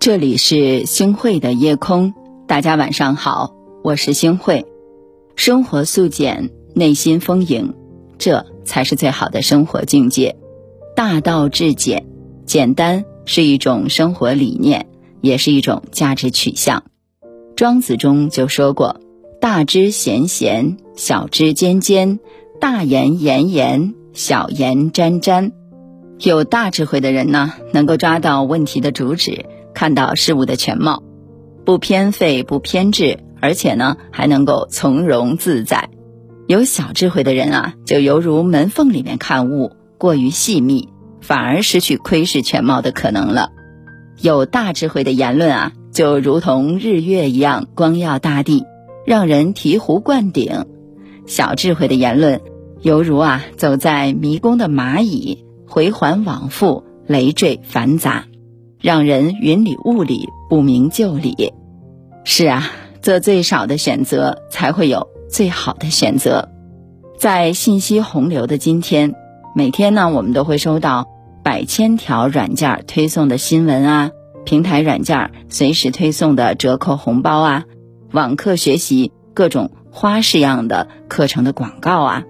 这里是星汇的夜空，大家晚上好，我是星汇。生活素简，内心丰盈，这才是最好的生活境界。大道至简，简单是一种生活理念，也是一种价值取向。庄子中就说过：“大知贤贤，小知坚坚；大言严严，小言沾沾。”有大智慧的人呢，能够抓到问题的主旨。看到事物的全貌，不偏废不偏执，而且呢还能够从容自在。有小智慧的人啊，就犹如门缝里面看物，过于细密，反而失去窥视全貌的可能了。有大智慧的言论啊，就如同日月一样光耀大地，让人醍醐灌顶；小智慧的言论，犹如啊走在迷宫的蚂蚁，回环往复，累赘繁杂。让人云里雾里不明就里，是啊，做最少的选择，才会有最好的选择。在信息洪流的今天，每天呢，我们都会收到百千条软件推送的新闻啊，平台软件随时推送的折扣红包啊，网课学习各种花式样的课程的广告啊，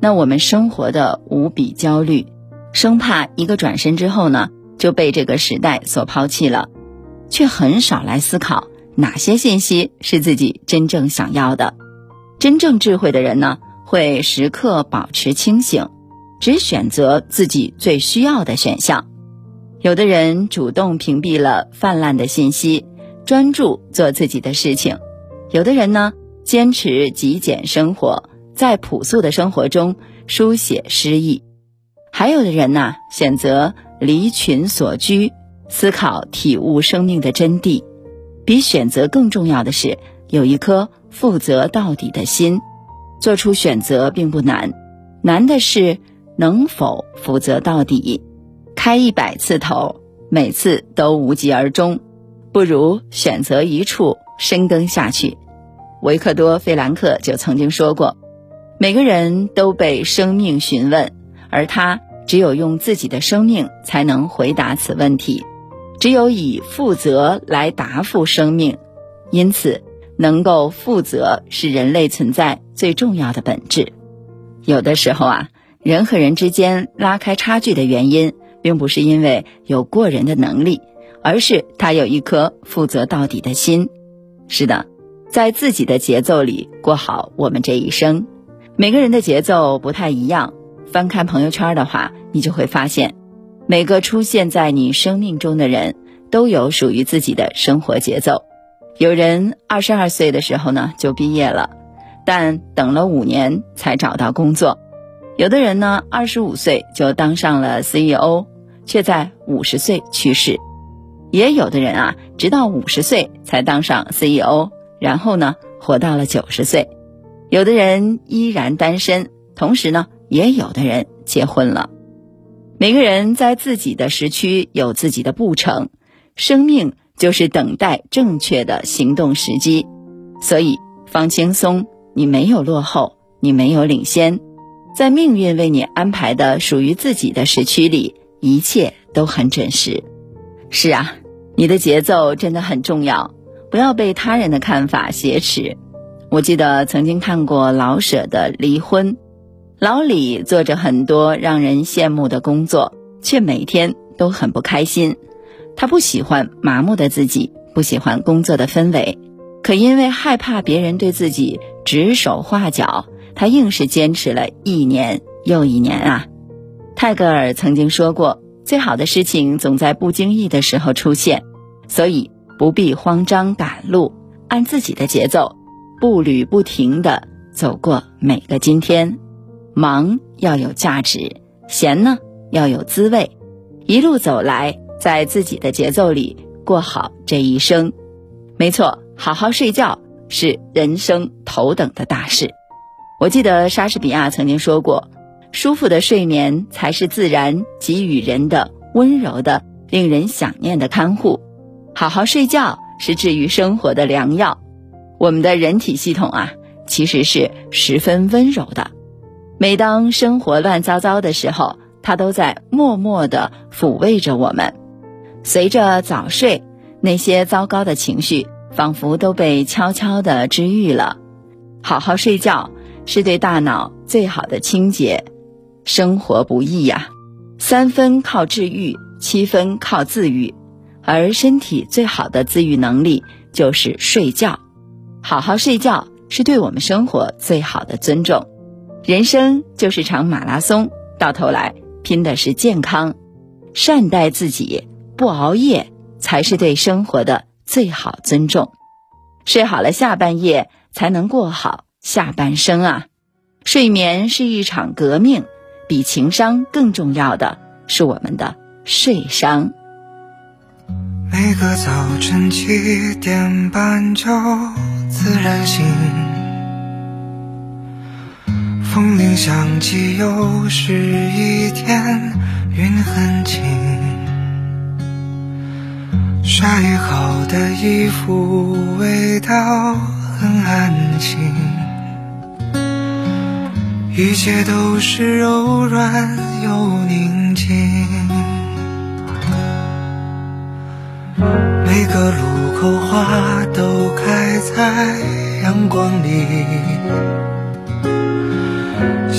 那我们生活的无比焦虑，生怕一个转身之后呢。就被这个时代所抛弃了，却很少来思考哪些信息是自己真正想要的。真正智慧的人呢，会时刻保持清醒，只选择自己最需要的选项。有的人主动屏蔽了泛滥的信息，专注做自己的事情；有的人呢，坚持极简生活，在朴素的生活中书写诗意；还有的人呢，选择。离群所居，思考体悟生命的真谛，比选择更重要的是有一颗负责到底的心。做出选择并不难，难的是能否负责到底。开一百次头，每次都无疾而终，不如选择一处深耕下去。维克多·费兰克就曾经说过：“每个人都被生命询问，而他。”只有用自己的生命才能回答此问题，只有以负责来答复生命，因此能够负责是人类存在最重要的本质。有的时候啊，人和人之间拉开差距的原因，并不是因为有过人的能力，而是他有一颗负责到底的心。是的，在自己的节奏里过好我们这一生。每个人的节奏不太一样。翻看朋友圈的话，你就会发现，每个出现在你生命中的人都有属于自己的生活节奏。有人二十二岁的时候呢就毕业了，但等了五年才找到工作；有的人呢二十五岁就当上了 CEO，却在五十岁去世；也有的人啊，直到五十岁才当上 CEO，然后呢活到了九十岁；有的人依然单身，同时呢。也有的人结婚了，每个人在自己的时区有自己的步程，生命就是等待正确的行动时机，所以放轻松，你没有落后，你没有领先，在命运为你安排的属于自己的时区里，一切都很准时。是啊，你的节奏真的很重要，不要被他人的看法挟持。我记得曾经看过老舍的《离婚》。老李做着很多让人羡慕的工作，却每天都很不开心。他不喜欢麻木的自己，不喜欢工作的氛围，可因为害怕别人对自己指手画脚，他硬是坚持了一年又一年啊。泰戈尔曾经说过：“最好的事情总在不经意的时候出现，所以不必慌张赶路，按自己的节奏，步履不停地走过每个今天。”忙要有价值，闲呢要有滋味，一路走来，在自己的节奏里过好这一生。没错，好好睡觉是人生头等的大事。我记得莎士比亚曾经说过：“舒服的睡眠才是自然给予人的温柔的、令人想念的看护。”好好睡觉是治愈生活的良药。我们的人体系统啊，其实是十分温柔的。每当生活乱糟糟的时候，他都在默默地抚慰着我们。随着早睡，那些糟糕的情绪仿佛都被悄悄地治愈了。好好睡觉是对大脑最好的清洁。生活不易呀，三分靠治愈，七分靠自愈，而身体最好的自愈能力就是睡觉。好好睡觉是对我们生活最好的尊重。人生就是场马拉松，到头来拼的是健康。善待自己，不熬夜才是对生活的最好尊重。睡好了，下半夜才能过好下半生啊！睡眠是一场革命。比情商更重要的是我们的睡商。每个早晨七点半就自然醒，风铃响起又是一天，云很轻，晒好的衣服味道很安心。一切都是柔软又宁静，每个路口花都开在阳光里，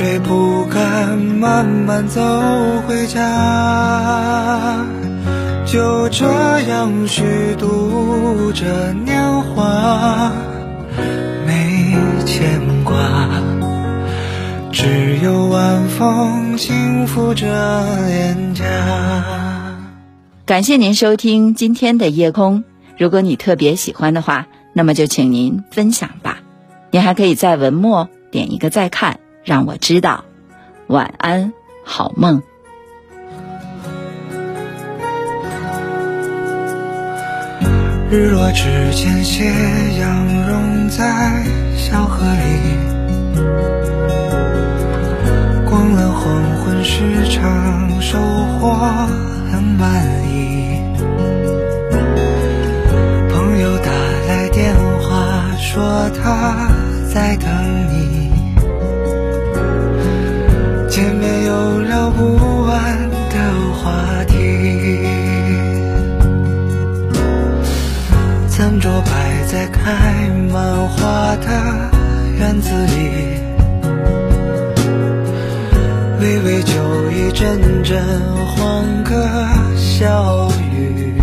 不追不敢，慢慢走回家，就这样虚度着年华，没牵挂，只有晚风轻拂着脸颊。感谢您收听今天的夜空。如果你特别喜欢的话，那么就请您分享吧。您还可以在文末点一个再看，让我知道。晚安，好梦。日落之前，斜阳融在小河里，逛了黄昏时，常收获很满意。朋友打来电话。说他在等你，见面有聊不完的话题。餐桌摆在开满花的院子里，微微酒意，阵阵欢歌笑语，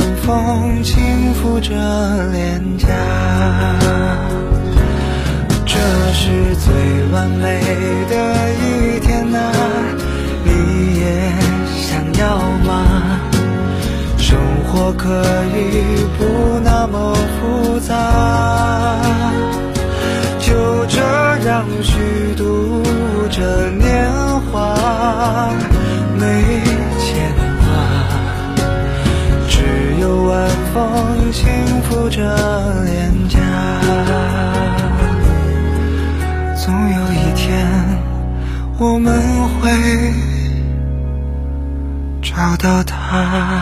风轻拂着脸颊。这是最完美的一天啊，你也想要吗？生活可以不那么复杂，着脸颊。总有一天，我们会找到他。